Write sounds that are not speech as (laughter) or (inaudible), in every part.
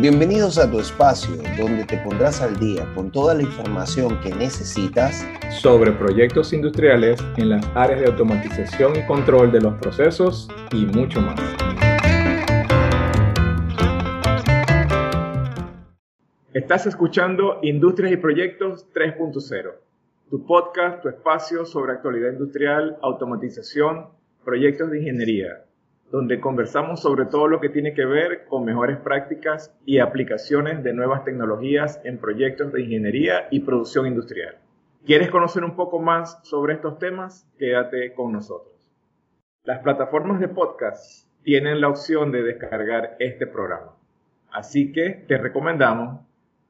Bienvenidos a tu espacio donde te pondrás al día con toda la información que necesitas sobre proyectos industriales en las áreas de automatización y control de los procesos y mucho más. Estás escuchando Industrias y Proyectos 3.0, tu podcast, tu espacio sobre actualidad industrial, automatización, proyectos de ingeniería donde conversamos sobre todo lo que tiene que ver con mejores prácticas y aplicaciones de nuevas tecnologías en proyectos de ingeniería y producción industrial. ¿Quieres conocer un poco más sobre estos temas? Quédate con nosotros. Las plataformas de podcast tienen la opción de descargar este programa. Así que te recomendamos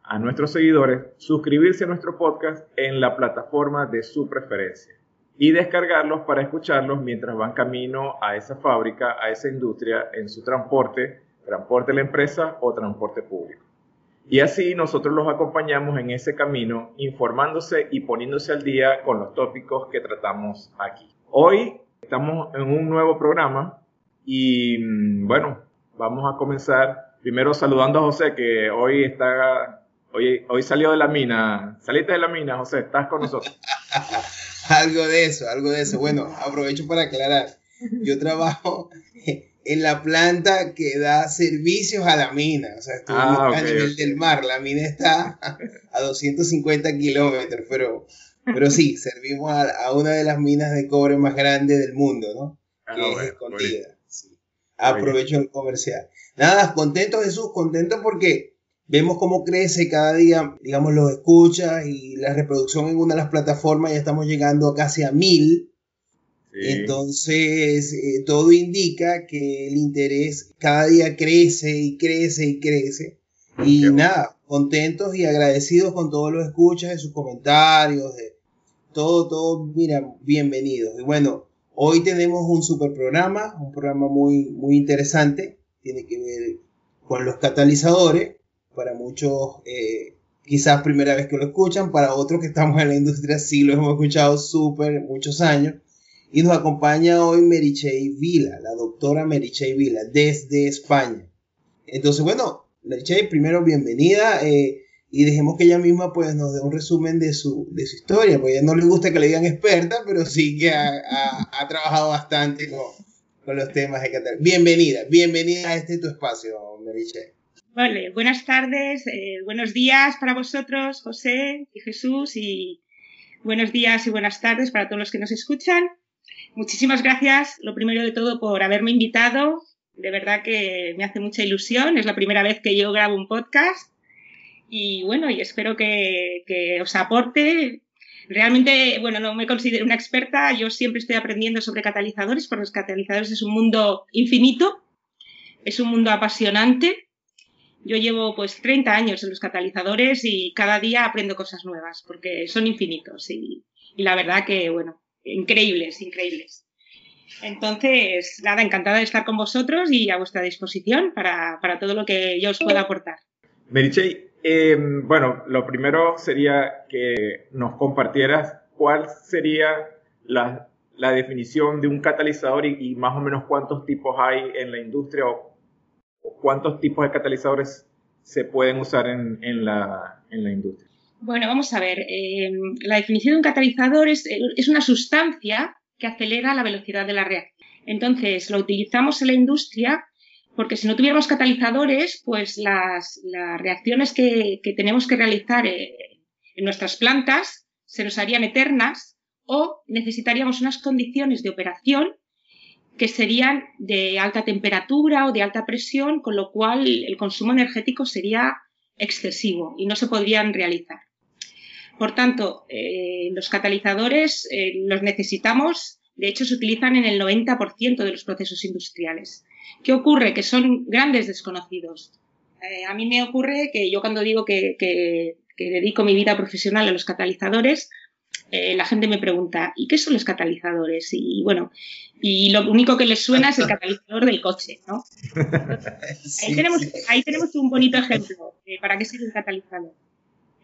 a nuestros seguidores suscribirse a nuestro podcast en la plataforma de su preferencia y descargarlos para escucharlos mientras van camino a esa fábrica, a esa industria, en su transporte, transporte de la empresa o transporte público. Y así nosotros los acompañamos en ese camino, informándose y poniéndose al día con los tópicos que tratamos aquí. Hoy estamos en un nuevo programa y mm, bueno, vamos a comenzar primero saludando a José que hoy está, hoy, hoy salió de la mina. Saliste de la mina, José, estás con nosotros. (laughs) algo de eso, algo de eso. Bueno, aprovecho para aclarar. Yo trabajo en la planta que da servicios a la mina. O sea, ah, a nivel del mar. La mina está a 250 kilómetros, pero, pero sí, (laughs) servimos a, una de las minas de cobre más grandes del mundo, ¿no? Ah, que es escondida. Aprovecho el comercial. Nada, contento Jesús, contento porque vemos cómo crece cada día, digamos, los escuchas y la reproducción en una de las plataformas, ya estamos llegando a casi a mil. Entonces, eh, todo indica que el interés cada día crece y crece y crece. Y nada, contentos y agradecidos con todos los escuchas, de sus comentarios, de todo, todo, mira, bienvenidos. Y bueno, hoy tenemos un super programa, un programa muy, muy interesante, tiene que ver con los catalizadores para muchos eh, quizás primera vez que lo escuchan, para otros que estamos en la industria sí lo hemos escuchado súper muchos años. Y nos acompaña hoy Merichey Vila, la doctora Merichey Vila, desde España. Entonces, bueno, Merichey, primero bienvenida eh, y dejemos que ella misma pues nos dé un resumen de su, de su historia, porque a ella no le gusta que le digan experta, pero sí que ha, trabajado bastante con, con, los temas de Cataluña. Bienvenida, bienvenida a este tu espacio, Merichey. Buenas tardes, eh, buenos días para vosotros, José y Jesús, y buenos días y buenas tardes para todos los que nos escuchan. Muchísimas gracias, lo primero de todo, por haberme invitado. De verdad que me hace mucha ilusión. Es la primera vez que yo grabo un podcast. Y bueno, y espero que, que os aporte. Realmente, bueno, no me considero una experta. Yo siempre estoy aprendiendo sobre catalizadores, porque los catalizadores es un mundo infinito. Es un mundo apasionante yo llevo pues 30 años en los catalizadores y cada día aprendo cosas nuevas porque son infinitos y, la verdad que, bueno, increíbles, increíbles. Entonces, nada, encantada de estar con vosotros y a vuestra disposición para, todo lo que yo os pueda aportar. Merichey, em, bueno, lo primero sería que nos compartieras cuál sería la, definición de un catalizador y, y, más o menos cuántos tipos hay en la industria o cuántos tipos de catalizadores se pueden usar en, la, industria? Bueno, vamos a ver. Eh, la definición de un catalizador es, una sustancia que acelera la velocidad de la reacción. Entonces, lo utilizamos en la industria porque si no tuviéramos catalizadores, pues las, reacciones que, tenemos que realizar eh, en nuestras plantas se nos harían eternas o necesitaríamos unas condiciones de operación que serían de alta temperatura o de alta presión, con lo cual el consumo energético sería excesivo y no se podrían realizar. Por tanto, eh, los catalizadores eh, los necesitamos, de hecho se utilizan en el 90% de los procesos industriales. ¿Qué ocurre? Que son grandes desconocidos. Eh, a mí me ocurre que yo cuando digo que, que dedico mi vida profesional a los catalizadores, eh, la gente me pregunta, ¿y qué son los catalizadores? Y bueno, y lo único que les suena es el catalizador del coche, ¿no? (laughs) ahí, tenemos, ahí tenemos un bonito ejemplo de para qué sirve el catalizador.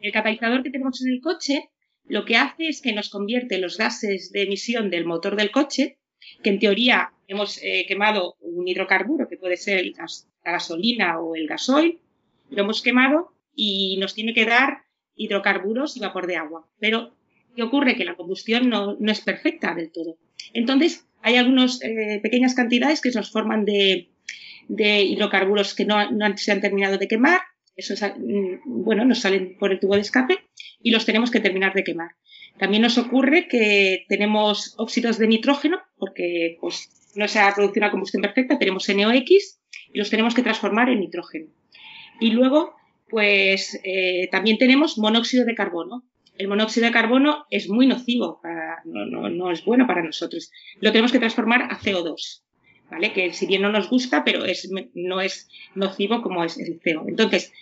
El catalizador que tenemos en el coche lo que hace es que nos convierte los gases de emisión del motor del coche, que en teoría hemos eh, quemado un hidrocarburo, que puede ser la gasolina o el gasoil, lo hemos quemado y nos tiene que dar hidrocarburos y vapor de agua. Pero, ¿qué ocurre? Que la combustión no, es perfecta del todo. Entonces, hay algunas eh, pequeñas cantidades que se nos forman de, hidrocarburos que no, se han terminado de quemar. Eso mm, bueno, nos salen por el tubo de escape y los tenemos que terminar de quemar. También nos ocurre que tenemos óxidos de nitrógeno, porque pues, no se ha producido una combustión perfecta, tenemos NOx y los tenemos que transformar en nitrógeno. Y luego pues eh, también tenemos monóxido de carbono. El monóxido de carbono es muy nocivo, no, es bueno para nosotros. Lo tenemos que transformar a CO2, ¿vale? Que si bien no nos gusta, pero no es nocivo como es el CO. Entonces,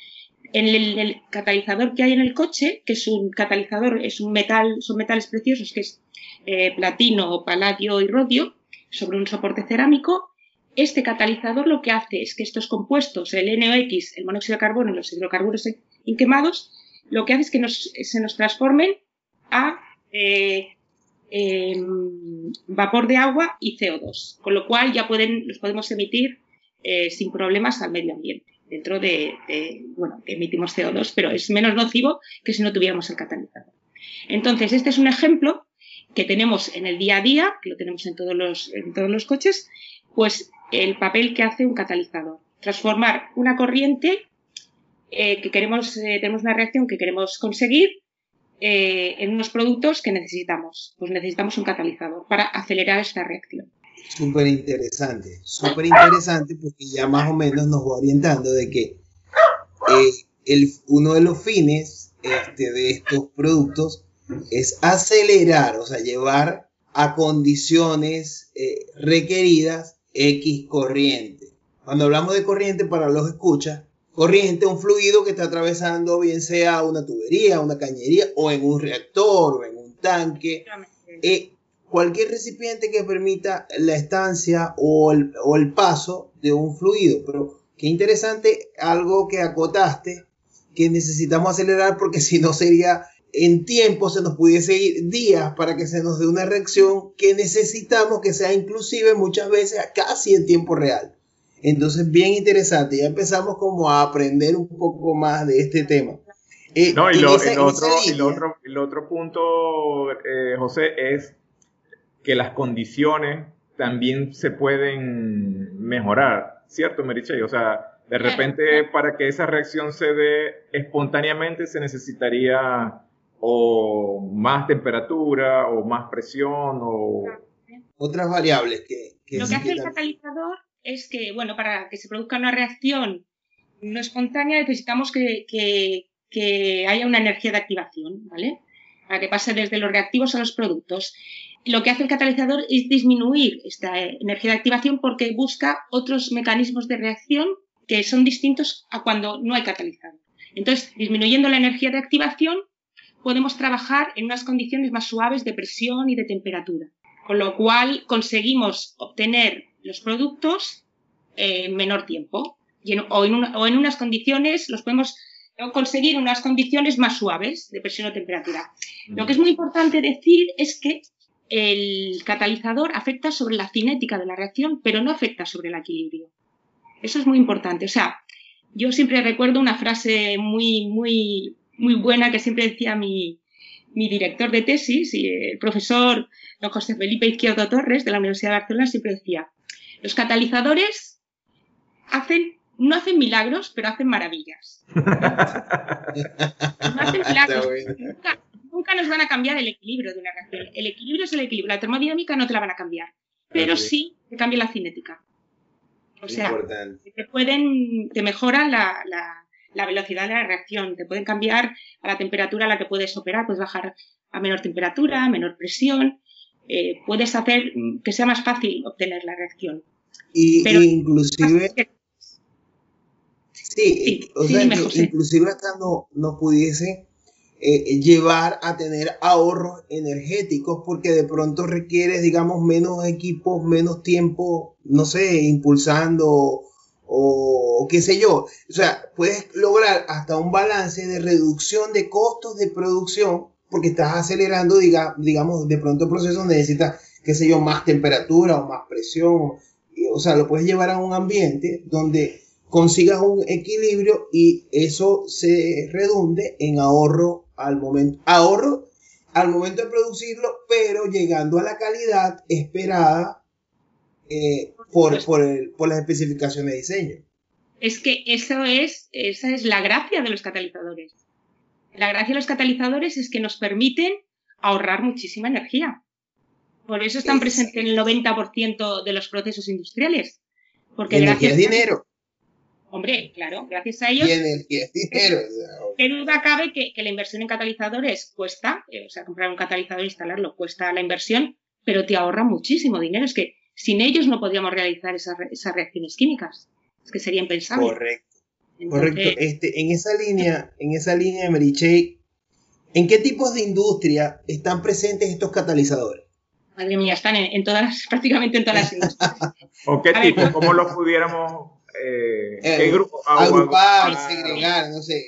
en el, catalizador que hay en el coche, que es un catalizador, es un metal, son metales preciosos, que es eh, platino, paladio y rodio, sobre un soporte cerámico, este catalizador lo que hace es que estos compuestos, el NOx, el monóxido de carbono y los hidrocarburos inquemados, lo que hace es que se nos transformen a eh, em, vapor de agua y CO2, con lo cual ya los podemos emitir eh, sin problemas al medio ambiente. Dentro de, bueno, emitimos CO2, pero es menos nocivo que si no tuviéramos el catalizador. Entonces, este es un ejemplo que tenemos en el día a día, que lo tenemos en todos los, en todos los coches, pues el papel que hace un catalizador. Transformar una corriente eh, que queremos, eh, tenemos una reacción que queremos conseguir eh, en unos productos que necesitamos. Pues necesitamos un catalizador para acelerar esta reacción. Súper interesante, súper interesante porque ya más o menos nos va orientando de que el, uno de los fines este, de estos productos es acelerar, o sea, llevar a condiciones requeridas X corriente. Cuando hablamos de corriente, para los escuchas, corriente un fluido que está atravesando bien sea una tubería, una cañería o en un reactor o en un tanque. Eh, cualquier recipiente que permita la estancia o el, o el paso de un fluido. Pero qué interesante algo que acotaste, que necesitamos acelerar porque (laughs) si no sería en tiempo se nos pudiese ir días para que se nos dé una reacción que necesitamos que sea inclusive muchas veces casi en tiempo real. Entonces, bien interesante. Ya empezamos como a aprender un poco más de este tema. Eh, no, y, lo, el, otro, el, otro, el, otro, punto, eh, José, es que las condiciones también se pueden mejorar, ¿cierto, Meriche? O sea, de repente para que esa reacción se dé espontáneamente se necesitaría o más temperatura o más presión o otras variables que, lo que hace el catalizador es que bueno para que se produzca una reacción no espontánea necesitamos que, que, haya una energía de activación vale para que pase desde los reactivos a los productos. Lo que hace el catalizador es disminuir esta energía de activación porque busca otros mecanismos de reacción que son distintos a cuando no hay catalizador. Entonces disminuyendo la energía de activación podemos trabajar en unas condiciones más suaves de presión y de temperatura, con lo cual conseguimos obtener los productos en menor tiempo o, en unas condiciones, los podemos conseguir en unas condiciones más suaves de presión o temperatura. Lo que es muy importante decir es que el catalizador afecta sobre la cinética de la reacción, pero no afecta sobre el equilibrio. Eso es muy importante. O sea, yo siempre recuerdo una frase muy, muy muy buena que siempre decía mi, director de tesis y el profesor don José Felipe Izquierdo Torres de la Universidad de Barcelona siempre decía, los catalizadores hacen, no hacen milagros, pero hacen maravillas. no hacen (laughs) milagros. Nunca, nos van a cambiar el equilibrio de una reacción. El equilibrio es el equilibrio. La termodinámica no te la van a cambiar, pero sí te cambia la cinética. O sea, te pueden, te mejoran la la velocidad de la reacción. Te pueden cambiar a la temperatura a la que puedes operar, puedes bajar a menor temperatura, a menor presión, eh, puedes hacer que sea más fácil obtener la reacción. Y, inclusive... Sí, o sea, inclusive hasta no, no pudiese eh, llevar a tener ahorros energéticos porque de pronto requieres, digamos, menos equipos, menos tiempo, no sé, impulsando o qué sé yo. O sea, puedes lograr hasta un balance de reducción de costos de producción porque estás acelerando, digamos, de pronto el proceso necesita, qué sé yo, más temperatura o más presión. O sea, lo puedes llevar a un ambiente donde consigas un equilibrio y eso se redunde en ahorro al momento, ahorro al momento de producirlo, pero llegando a la calidad esperada eh, por, por, por las especificaciones de diseño. Es que eso es, esa es la gracia de los catalizadores. La gracia de los catalizadores es que nos permiten ahorrar muchísima energía. Por eso están presentes en el 90% de los procesos industriales. Porque energía es dinero. Hombre, claro, gracias a ellos. Energía es dinero. ¿Qué duda cabe que, la inversión en catalizadores cuesta? Eh, o sea, comprar un catalizador e instalarlo cuesta la inversión, pero te ahorra muchísimo dinero. Es que sin ellos no podríamos realizar esas, esas reacciones químicas. Es que sería impensable. Correcto. Correcto. Este, en esa línea, en esa línea, Mary ¿en qué tipos de industria están presentes estos catalizadores? Madre mía, están en, todas, (laughs) prácticamente en todas las (laughs) industrias. ¿O qué tipo? ¿Cómo los pudiéramos eh, ¿qué eh, grupo? Agrupar, segregar, no sé.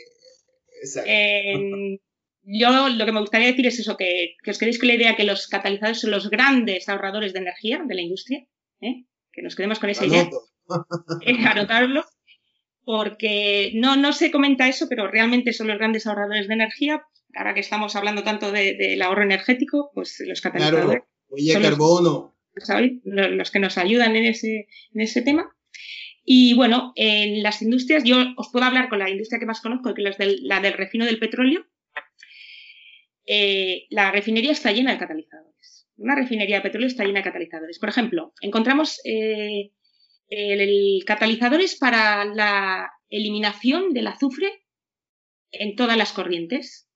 Eh, yo lo que me gustaría decir es eso, que, os quedéis con la idea que los catalizadores son los grandes ahorradores de energía de la industria, que nos quedemos con esa idea. (laughs) anotarlo, porque no, no se comenta eso, pero realmente son los grandes ahorradores de energía. Ahora que estamos hablando tanto del ahorro energético, pues los catalizadores. Claro, carbono. Los, los, que nos ayudan en ese, en ese tema. Y bueno, en las industrias, yo os puedo hablar con la industria que más conozco, que es la del refino del petróleo. Eh, la refinería está llena de catalizadores. Una refinería de petróleo está llena de catalizadores. Por ejemplo, encontramos eh, el, catalizadores para la eliminación del azufre en todas las corrientes.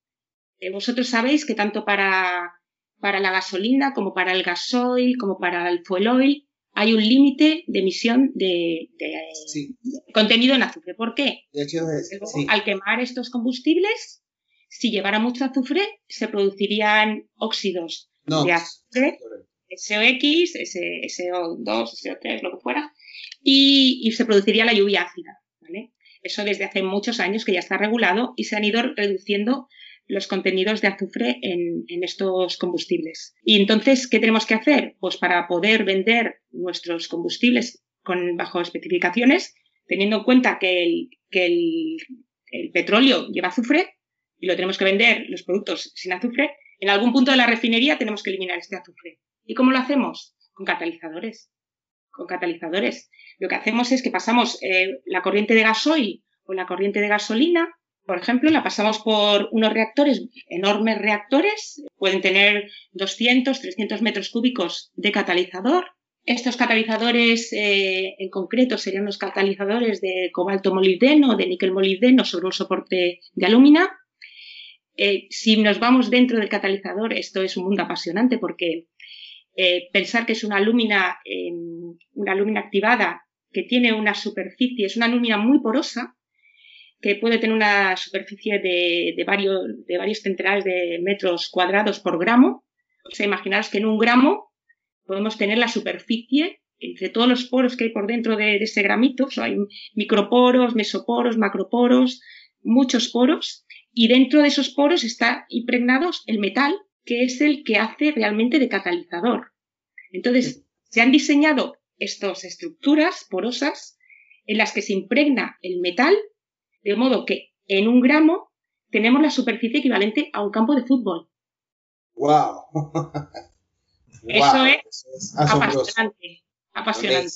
Eh, vosotros sabéis que tanto para, para la gasolina como para el gasoil, como para el fuel oil, hay un límite de emisión de, contenido en azufre. ¿Por qué? Al quemar estos combustibles, si llevara mucho azufre, se producirían óxidos de azufre, SOX, SO2, SO3, lo que fuera, y, se produciría la lluvia ácida. Eso desde hace muchos años que ya está regulado y se han ido reduciendo los contenidos de azufre en, estos combustibles. Y entonces, ¿qué tenemos que hacer? Pues para poder vender nuestros combustibles con, bajo especificaciones, teniendo en cuenta que el, que el, petróleo lleva azufre y lo tenemos que vender los productos sin azufre, en algún punto de la refinería tenemos que eliminar este azufre. ¿Y cómo lo hacemos? Con catalizadores. Con catalizadores. Lo que hacemos es que pasamos eh, la corriente de gasoil o la corriente de gasolina por ejemplo, la pasamos por unos reactores, enormes reactores, pueden tener 200, 300 metros cúbicos de catalizador. Estos catalizadores eh, en concreto serían los catalizadores de cobalto molibdeno, de níquel molibdeno sobre un soporte de alúmina. Eh, si nos vamos dentro del catalizador, esto es un mundo apasionante porque eh, pensar que es una alúmina, una alúmina activada que tiene una superficie, es una alúmina muy porosa, que puede tener una superficie de, varios, de varios centenares de metros cuadrados por gramo. O sea, imaginaros que en un gramo podemos tener la superficie entre todos los poros que hay por dentro de, ese gramito. O sea, hay microporos, mesoporos, macroporos, muchos poros. Y dentro de esos poros está impregnados el metal, que es el que hace realmente de catalizador. Entonces, se han diseñado estas estructuras porosas en las que se impregna el metal de modo que en un gramo tenemos la superficie equivalente a un campo de fútbol. ¡Wow! (laughs) Eso es, apasionante. Apasionante.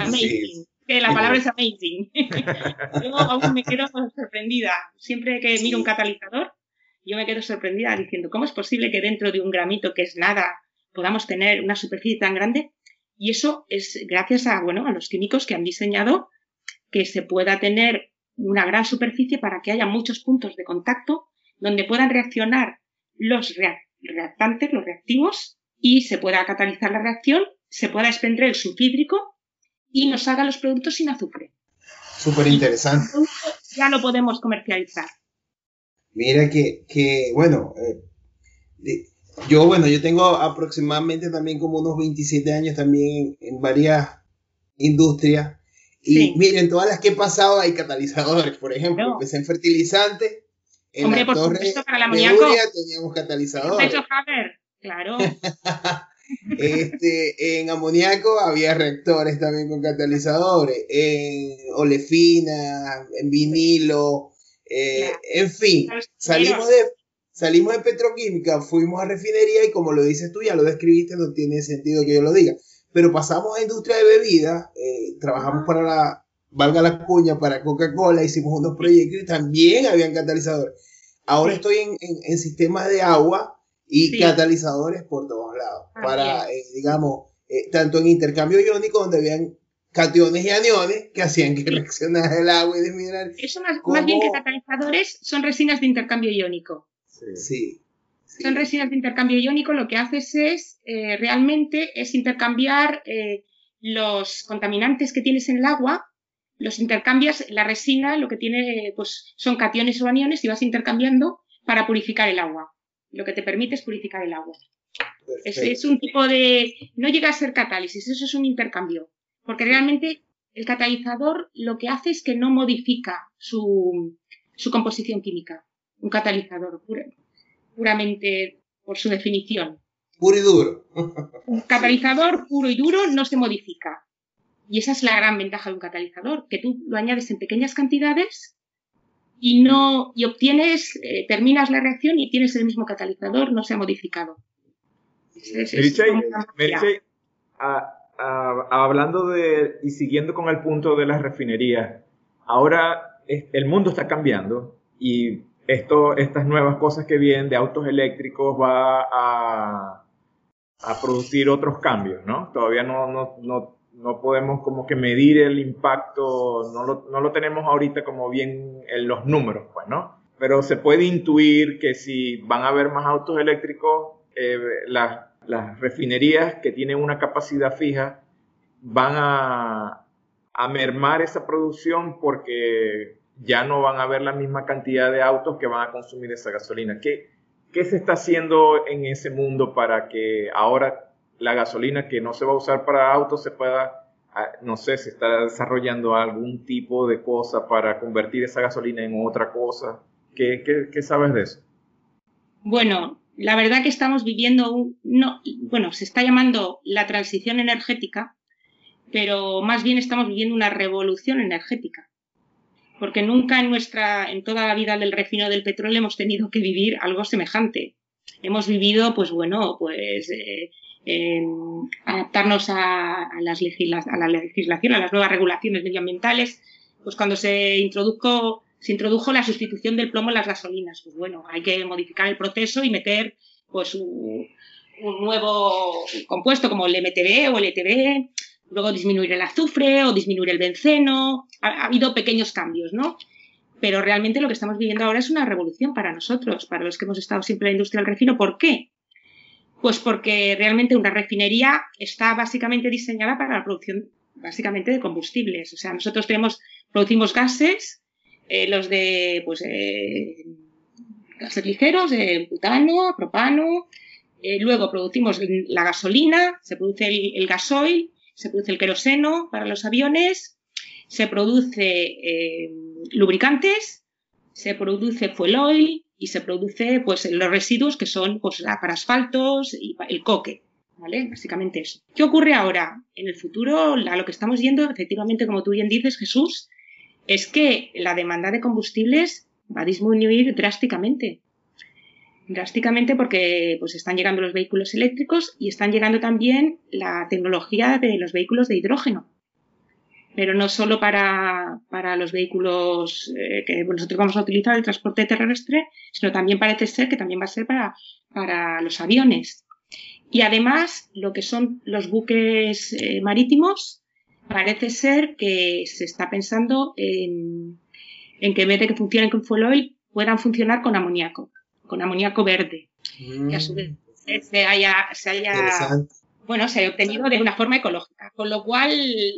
Amazing. (laughs) Que la palabra es amazing. (laughs) yo aún me quedo sorprendida. Siempre que miro un catalizador, yo me quedo sorprendida diciendo, ¿cómo es posible que dentro de un gramito que es nada podamos tener una superficie tan grande? Y eso es gracias a, bueno, a los químicos que han diseñado que se pueda tener una gran superficie para que haya muchos puntos de contacto donde puedan reaccionar los reactantes, los reactivos, y se pueda catalizar la reacción, se pueda expender el sulfídrico y nos haga los productos sin azufre. Súper interesante. Ya lo podemos comercializar. Mira que, que bueno, eh, yo, bueno, yo tengo aproximadamente también como unos 27 años también en varias industrias y miren, todas las que he pasado hay catalizadores. Por ejemplo, empecé en fertilizante. En Hombre, la por torre supuesto, para la amoníaco. teníamos catalizadores. Haber, claro. (laughs) Este, en amoníaco había reactores también con catalizadores, en olefina, en vinilo, eh, en fin, salimos de, salimos de petroquímica, fuimos a refinería y como lo dices tú, ya lo describiste, no tiene sentido que yo lo diga. Pero pasamos a industria de bebidas, eh, trabajamos para la, valga la cuña, para Coca-Cola, hicimos unos proyectos y también habían catalizadores. Ahora estoy en, en, sistemas de agua y catalizadores por todos lados, para, eh, digamos, eh, tanto en intercambio iónico, donde habían cationes y aniones que hacían que reaccionara el agua y desmineral. Eso más, más, bien que catalizadores son resinas de intercambio iónico. Sí. Son resinas de intercambio iónico, lo que haces es eh, realmente es intercambiar eh, los contaminantes que tienes en el agua, los intercambias, la resina lo que tiene pues son cationes o aniones y vas intercambiando para purificar el agua. Lo que te permite es purificar el agua. Es, es, un tipo de... no llega a ser catálisis, eso es un intercambio. Porque realmente el catalizador lo que hace es que no modifica su, su composición química un catalizador puramente por su definición. Puro y duro. un catalizador puro y duro no se modifica. Y esa es la gran ventaja de un catalizador, que tú lo añades en pequeñas cantidades y no y obtienes, eh, terminas la reacción y tienes el mismo catalizador, no se ha modificado. hablando de y siguiendo con el punto de las refinerías, ahora el mundo está cambiando y esto, estas nuevas cosas que vienen de autos eléctricos va a, producir otros cambios, ¿no? Todavía no, no, no, no, podemos como que medir el impacto, no lo, no lo tenemos ahorita como bien en los números, pues, ¿no? Pero se puede intuir que si van a haber más autos eléctricos, eh, las, las refinerías que tienen una capacidad fija van a, a mermar esa producción porque ya no van a haber la misma cantidad de autos que van a consumir esa gasolina. ¿Qué, qué se está haciendo en ese mundo para que ahora la gasolina que no se va a usar para autos se pueda, ah, no sé, se está desarrollando algún tipo de cosa para convertir esa gasolina en otra cosa? ¿Qué, qué, sabes de eso? Bueno, la verdad que estamos viviendo un, no, bueno, se está llamando la transición energética, pero más bien estamos viviendo una revolución energética porque nunca en nuestra, en toda la vida del refino del petróleo hemos tenido que vivir algo semejante. Hemos vivido, pues bueno, pues eh, adaptarnos a, las a la legislación, a las nuevas regulaciones medioambientales, pues cuando se introdujo, se introdujo la sustitución del plomo en las gasolinas, pues bueno, hay que modificar el proceso y meter pues un, un nuevo compuesto como el MTB o el ETB, luego disminuir el azufre o disminuir el benceno. Ha, habido pequeños cambios, ¿no? Pero realmente lo que estamos viviendo ahora es una revolución para nosotros, para los que hemos estado siempre en la industria del refino. ¿Por qué? Pues porque realmente una refinería está básicamente diseñada para la producción básicamente de combustibles. O sea, nosotros tenemos, producimos gases, eh, los de pues eh, gases ligeros, de butano, propano, eh, luego producimos la gasolina, se produce el gasoil, se produce el queroseno para los aviones, se produce eh, lubricantes, se produce fuel oil y se produce pues los residuos que son pues, para asfaltos y el coque. ¿Vale? Básicamente eso. ¿Qué ocurre ahora? En el futuro, a lo que estamos yendo, efectivamente, como tú bien dices, Jesús, es que la demanda de combustibles va a disminuir drásticamente drásticamente porque pues están llegando los vehículos eléctricos y están llegando también la tecnología de los vehículos de hidrógeno. Pero no solo para, para los vehículos eh, que nosotros vamos a utilizar, el transporte terrestre, sino también parece ser que también va a ser para, para los aviones. Y además, lo que son los buques eh, marítimos, parece ser que se está pensando en, en que en vez de que funcionen con fuel oil, puedan funcionar con amoníaco con amoníaco verde, que a su vez mm. se haya, se haya bueno, se haya obtenido de una forma ecológica. Con lo cual,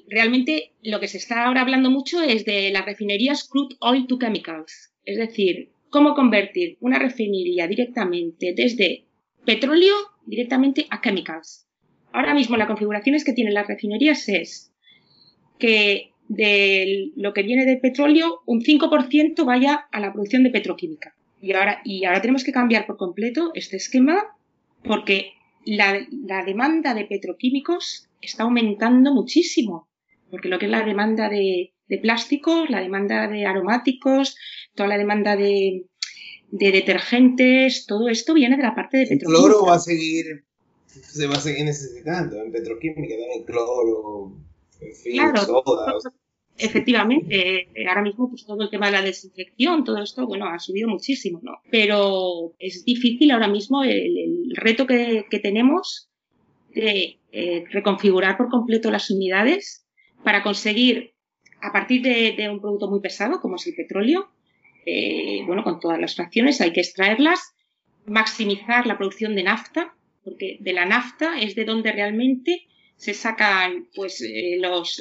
realmente lo que se está ahora hablando mucho es de las refinerías crude oil to chemicals. Es decir, cómo convertir una refinería directamente desde petróleo directamente a chemicals. Ahora mismo la configuración es que tienen las refinerías es que de lo que viene del petróleo, un 5% vaya a la producción de petroquímica. Y ahora, y ahora tenemos que cambiar por completo este esquema porque la, la demanda de petroquímicos está aumentando muchísimo, porque lo que es la demanda de, de plásticos, la demanda de aromáticos, toda la demanda de, de detergentes, todo esto viene de la parte de petroquímica. El cloro va a seguir, se va a seguir necesitando en petroquímica, también cloro, en fin, claro, Efectivamente, eh, ahora mismo pues todo el tema de la desinfección, todo esto, bueno, ha subido muchísimo, ¿no? Pero es difícil ahora mismo el, reto que, tenemos de eh, reconfigurar por completo las unidades para conseguir, a partir de, un producto muy pesado como es el petróleo, eh, bueno, con todas las fracciones hay que extraerlas, maximizar la producción de nafta, porque de la nafta es de donde realmente se sacan pues los,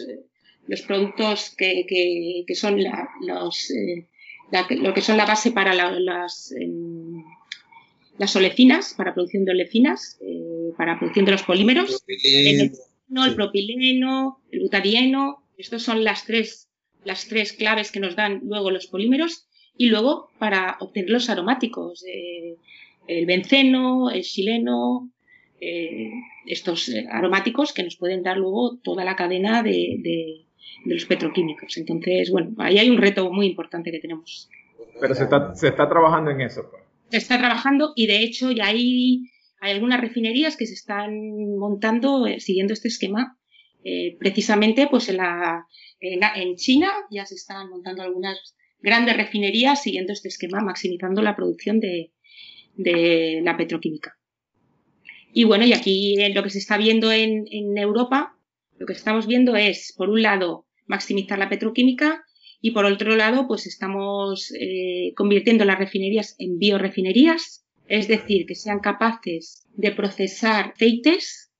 los productos que, que, son los, eh, lo que son la base para las, em, las olecinas, para producción de olecinas, para producción de los polímeros, el, el propileno, el butadieno, estas son las tres, las tres claves que nos dan luego los polímeros y luego para obtener los aromáticos, eh, el benceno, el xileno, eh, estos eh, aromáticos que nos pueden dar luego toda la cadena de, los petroquímicos. Entonces, bueno, ahí hay un reto muy importante que tenemos. Pero se está, se está trabajando en eso. Pues. Se está trabajando y de hecho ya hay, hay algunas refinerías que se están montando siguiendo este esquema. precisamente pues en, la, en China ya se están montando algunas grandes refinerías siguiendo este esquema, maximizando la producción de, la petroquímica. Y bueno, y aquí lo que se está viendo en, Europa, lo que estamos viendo es, por un lado, maximizar la petroquímica y por otro lado, pues estamos eh, convirtiendo las refinerías en biorefinerías, es decir, que sean capaces de procesar aceites,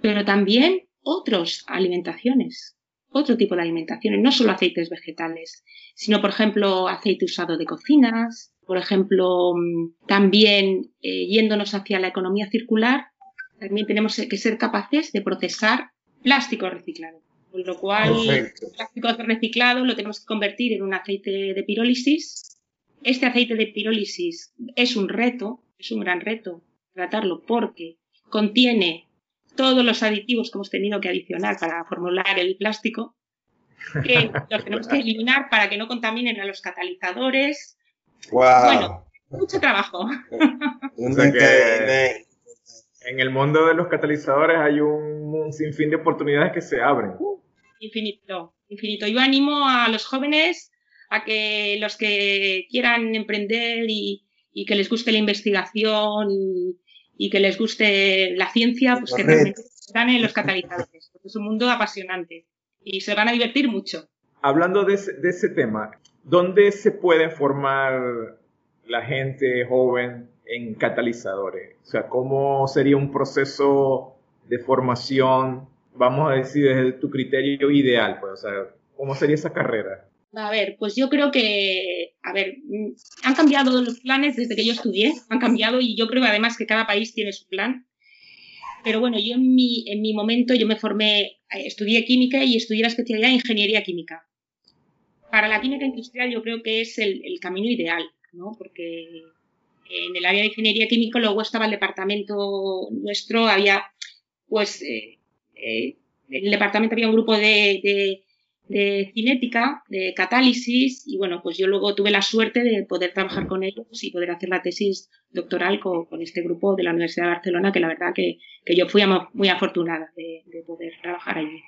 pero también otras alimentaciones otro tipo de alimentaciones, no solo aceites vegetales, sino, por ejemplo, aceite usado de cocinas, por ejemplo, mm, también eh, yéndonos hacia la economía circular, también tenemos que ser capaces de procesar plástico reciclado. Con lo cual, el plástico reciclado lo tenemos que convertir en un aceite de pirólisis. Este aceite de pirólisis es un reto, es un gran reto tratarlo porque contiene todos los aditivos que hemos tenido que adicionar para formular el plástico, que (laughs) los tenemos que eliminar para que no contaminen a los catalizadores. Bueno, mucho trabajo. (laughs) en el mundo de los catalizadores hay un, sinfín de oportunidades que se abren. Uh, infinito, infinito. Yo animo a los jóvenes a que los que quieran emprender y, y que les guste la investigación y, y que les guste la ciencia, pues que realmente están en los catalizadores, porque es un mundo apasionante y se van a divertir mucho. Hablando de ese, tema, ¿dónde se puede formar la gente joven en catalizadores? O sea, ¿cómo sería un proceso de formación, vamos a decir, desde tu criterio ideal? Pues, o sea, ¿cómo sería esa carrera? A ver, pues yo creo que, a ver, han cambiado los planes desde que yo estudié, han cambiado y yo creo además que cada país tiene su plan. Pero bueno, yo en mi, en mi momento yo me formé, eh, estudié química y estudié la especialidad de ingeniería química. Para la química industrial yo creo que es el, camino ideal, ¿no? Porque en el área de ingeniería química luego estaba el departamento nuestro, había, pues, eh, eh, en el departamento había un grupo de de cinética, de catálisis, y bueno, pues yo luego tuve la suerte de poder trabajar con ellos y poder hacer la tesis doctoral con, este grupo de la Universidad de Barcelona, que la verdad que, yo fui muy afortunada de, poder trabajar allí.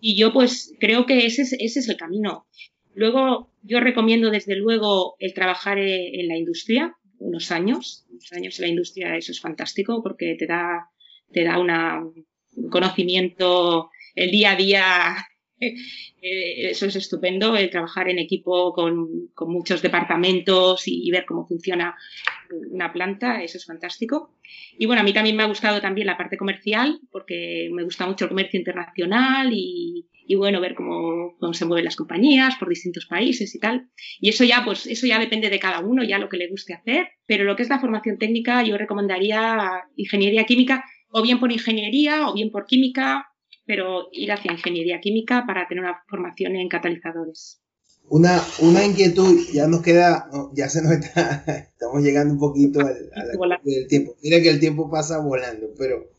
Y yo pues creo que ese es, ese es el camino. Luego yo recomiendo desde luego el trabajar en, la industria, unos años, unos años en la industria, eso es fantástico porque te da, te da una, un conocimiento el día a día (laughs) Eh, eso es estupendo, el trabajar en equipo con, muchos departamentos y, ver cómo funciona una planta, eso es fantástico. Y bueno, a mí también me ha gustado también la parte comercial, porque me gusta mucho el comercio internacional y, bueno, ver cómo, cómo, se mueven las compañías por distintos países y tal. Y eso ya, pues, eso ya depende de cada uno, ya lo que le guste hacer. Pero lo que es la formación técnica, yo recomendaría ingeniería química, o bien por ingeniería, o bien por química, pero ir hacia ingeniería química para tener una formación en catalizadores. Una, una inquietud, ya nos queda, ya se nos está, (laughs) estamos llegando un poquito al, (laughs) tiempo. Mira que el tiempo pasa volando, pero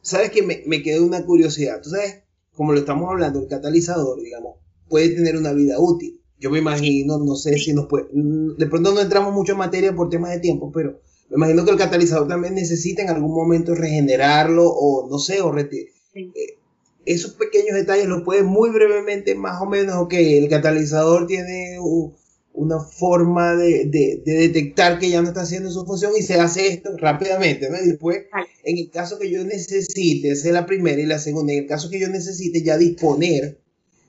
sabes que me, me quedó una curiosidad. Tú sabes, como lo estamos hablando, el catalizador, digamos, puede tener una vida útil. Yo me imagino, no sé si nos puede, de pronto no entramos mucho en materia por temas de tiempo, pero me imagino que el catalizador también necesita en algún momento regenerarlo o no sé, o retirar esos pequeños detalles los puedes muy brevemente, más o menos, ok, el catalizador tiene una forma de, detectar que ya no está haciendo su función y se hace esto rápidamente, ¿no? Y después, en el caso que yo necesite, esa es la primera y la segunda, en el caso que yo necesite ya disponer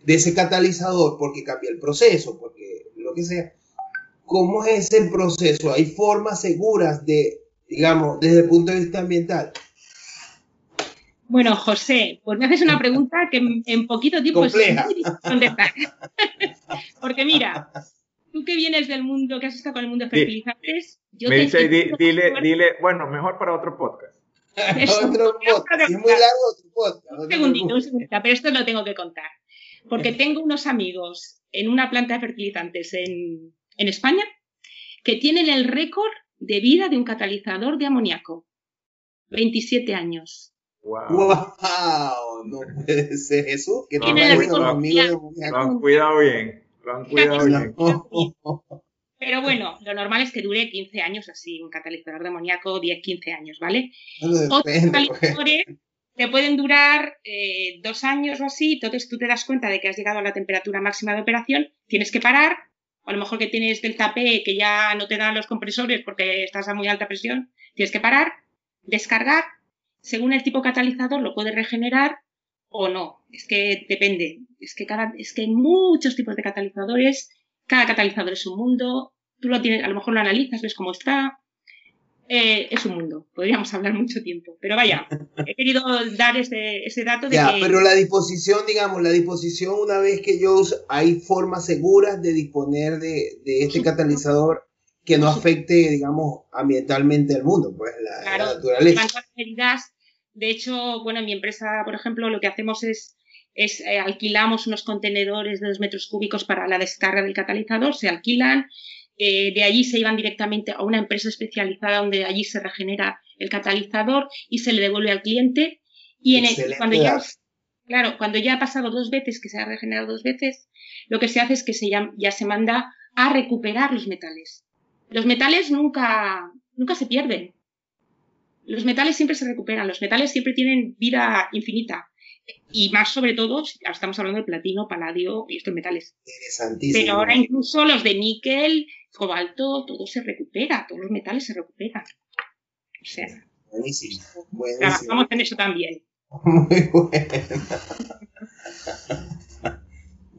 de ese catalizador porque cambia el proceso, porque lo que sea, ¿cómo es ese proceso? ¿Hay formas seguras de, digamos, desde el punto de vista ambiental? Bueno, José, pues me haces una pregunta que en, poquito tiempo es muy contestar. (laughs) Porque mira, tú que vienes del mundo, que has estado con el mundo de fertilizantes, yo me dice, dile, dile, bueno, mejor para otro podcast. (laughs) otro podcast, es muy largo otro podcast. Un segundito, un segundito, pero esto lo tengo que contar. Porque tengo unos amigos en una planta de fertilizantes en, en España que tienen el récord de vida de un catalizador de amoníaco. 27 años. Wow. No puede ser eso. Que lo, han cuidado, cuidado bien. Cuidado. (laughs) Pero bueno, lo normal es que dure 15 años así, un catalizador de amoníaco, 10, 15 años, ¿vale? Otros pues. catalizadores te pueden durar eh, dos años o así, entonces tú te das cuenta de que has llegado a la temperatura máxima de operación, tienes que parar, o a lo mejor que tienes del tapé que ya no te dan los compresores porque estás a muy alta presión, tienes que parar, descargar según el tipo catalizador lo puede regenerar o no. Es que depende. Es que, cada, es que hay muchos tipos de catalizadores. Cada catalizador es un mundo. Tú lo tienes, a lo mejor lo analizas, ves cómo está. Eh, es un mundo. Podríamos hablar mucho tiempo. Pero vaya, he querido dar ese, ese dato de ya, Pero la disposición, digamos, la disposición una vez que yo hay formas seguras de disponer de, de este catalizador que no afecte, digamos, ambientalmente al mundo, pues la, claro, naturaleza. Medidas, de hecho, bueno, en mi empresa, por ejemplo, lo que hacemos es, es eh, alquilamos unos contenedores de dos metros cúbicos para la descarga del catalizador, se alquilan, eh, de allí se iban directamente a una empresa especializada donde allí se regenera el catalizador y se le devuelve al cliente. Y en cuando ya, claro, cuando ya ha pasado dos veces, que se ha regenerado dos veces, lo que se hace es que se ya se manda a recuperar los metales. Los metales nunca, nunca se pierden. Los metales siempre se recuperan, los metales siempre tienen vida infinita. Y más sobre todo, estamos hablando de platino, paladio y estos metales. Pero ahora incluso los de níquel, cobalto, todo se recupera, todos los metales se recuperan. O sea, Buenísimo. trabajamos en eso también. Muy bueno. (laughs)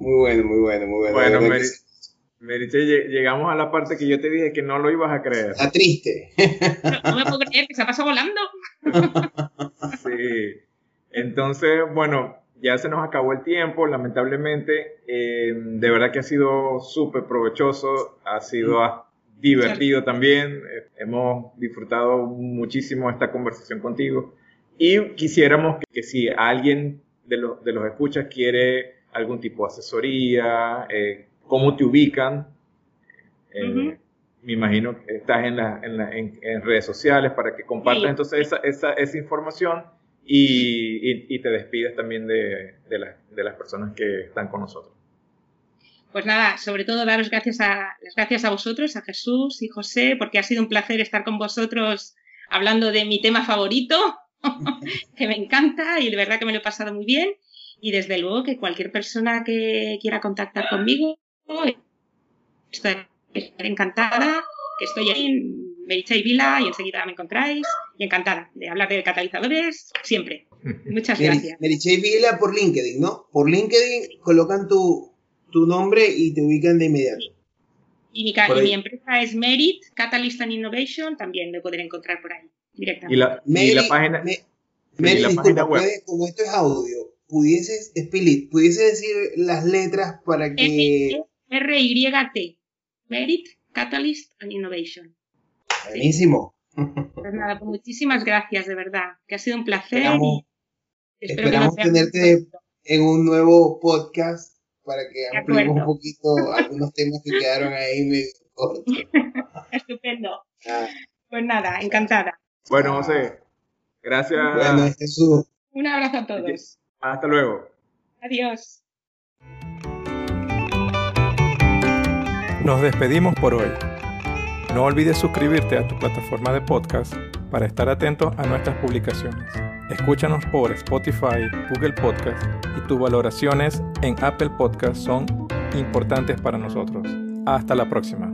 Muy bueno, muy bueno, muy bueno. Bueno, Meriche, llegamos a la parte que yo te dije que no lo ibas a creer. Está triste. No, me puedo creer que se ha pasado volando. (laughs) Sí. Entonces, bueno, ya se nos acabó el tiempo, lamentablemente. Eh, de verdad que ha sido súper provechoso, ha sido divertido también. Eh, hemos disfrutado muchísimo esta conversación contigo. Y quisiéramos que, si alguien de los, de los escuchas quiere algún tipo de asesoría, eh, cómo te ubican. Eh, me imagino que estás en, en, redes sociales para que compartas entonces esa, esa, información y, y, te despides también de, de, las personas que están con nosotros. Pues nada, sobre todo daros gracias a, las gracias a vosotros, a Jesús y José, porque ha sido un placer estar con vosotros hablando de mi tema favorito, (laughs) que me encanta y de verdad que me lo he pasado muy bien. Y desde luego que cualquier persona que quiera contactar conmigo, Estoy encantada, que estoy ahí en y Vila y enseguida me encontráis. Y encantada de hablar de catalizadores siempre. (laughs) Muchas gracias. Merichey Vila por LinkedIn, ¿no? Por LinkedIn colocan tu, tu nombre y te ubican de inmediato. Y mi, mi, empresa es Merit Catalyst and Innovation, también me pueden encontrar por ahí directamente. Y la, y la página, Merit, disculpa, como esto es audio, pudieses, Spilit, pudiese decir las letras para que... RYT, Merit, Catalyst and Innovation. Buenísimo. Pues nada, pues muchísimas gracias, de verdad, que ha sido un placer. Esperamos, tenerte en un nuevo podcast para que ampliemos un poquito algunos temas que quedaron ahí medio cortos. (laughs) Estupendo. Ah. Pues nada, encantada. Bueno, José, gracias. Bueno, Jesús. Un abrazo a todos. Hasta luego. Adiós. Nos despedimos por hoy. No olvides suscribirte a tu plataforma de podcast para estar atento a nuestras publicaciones. Escúchanos por Spotify, Google Podcast y tus valoraciones en Apple Podcast son importantes para nosotros. Hasta la próxima.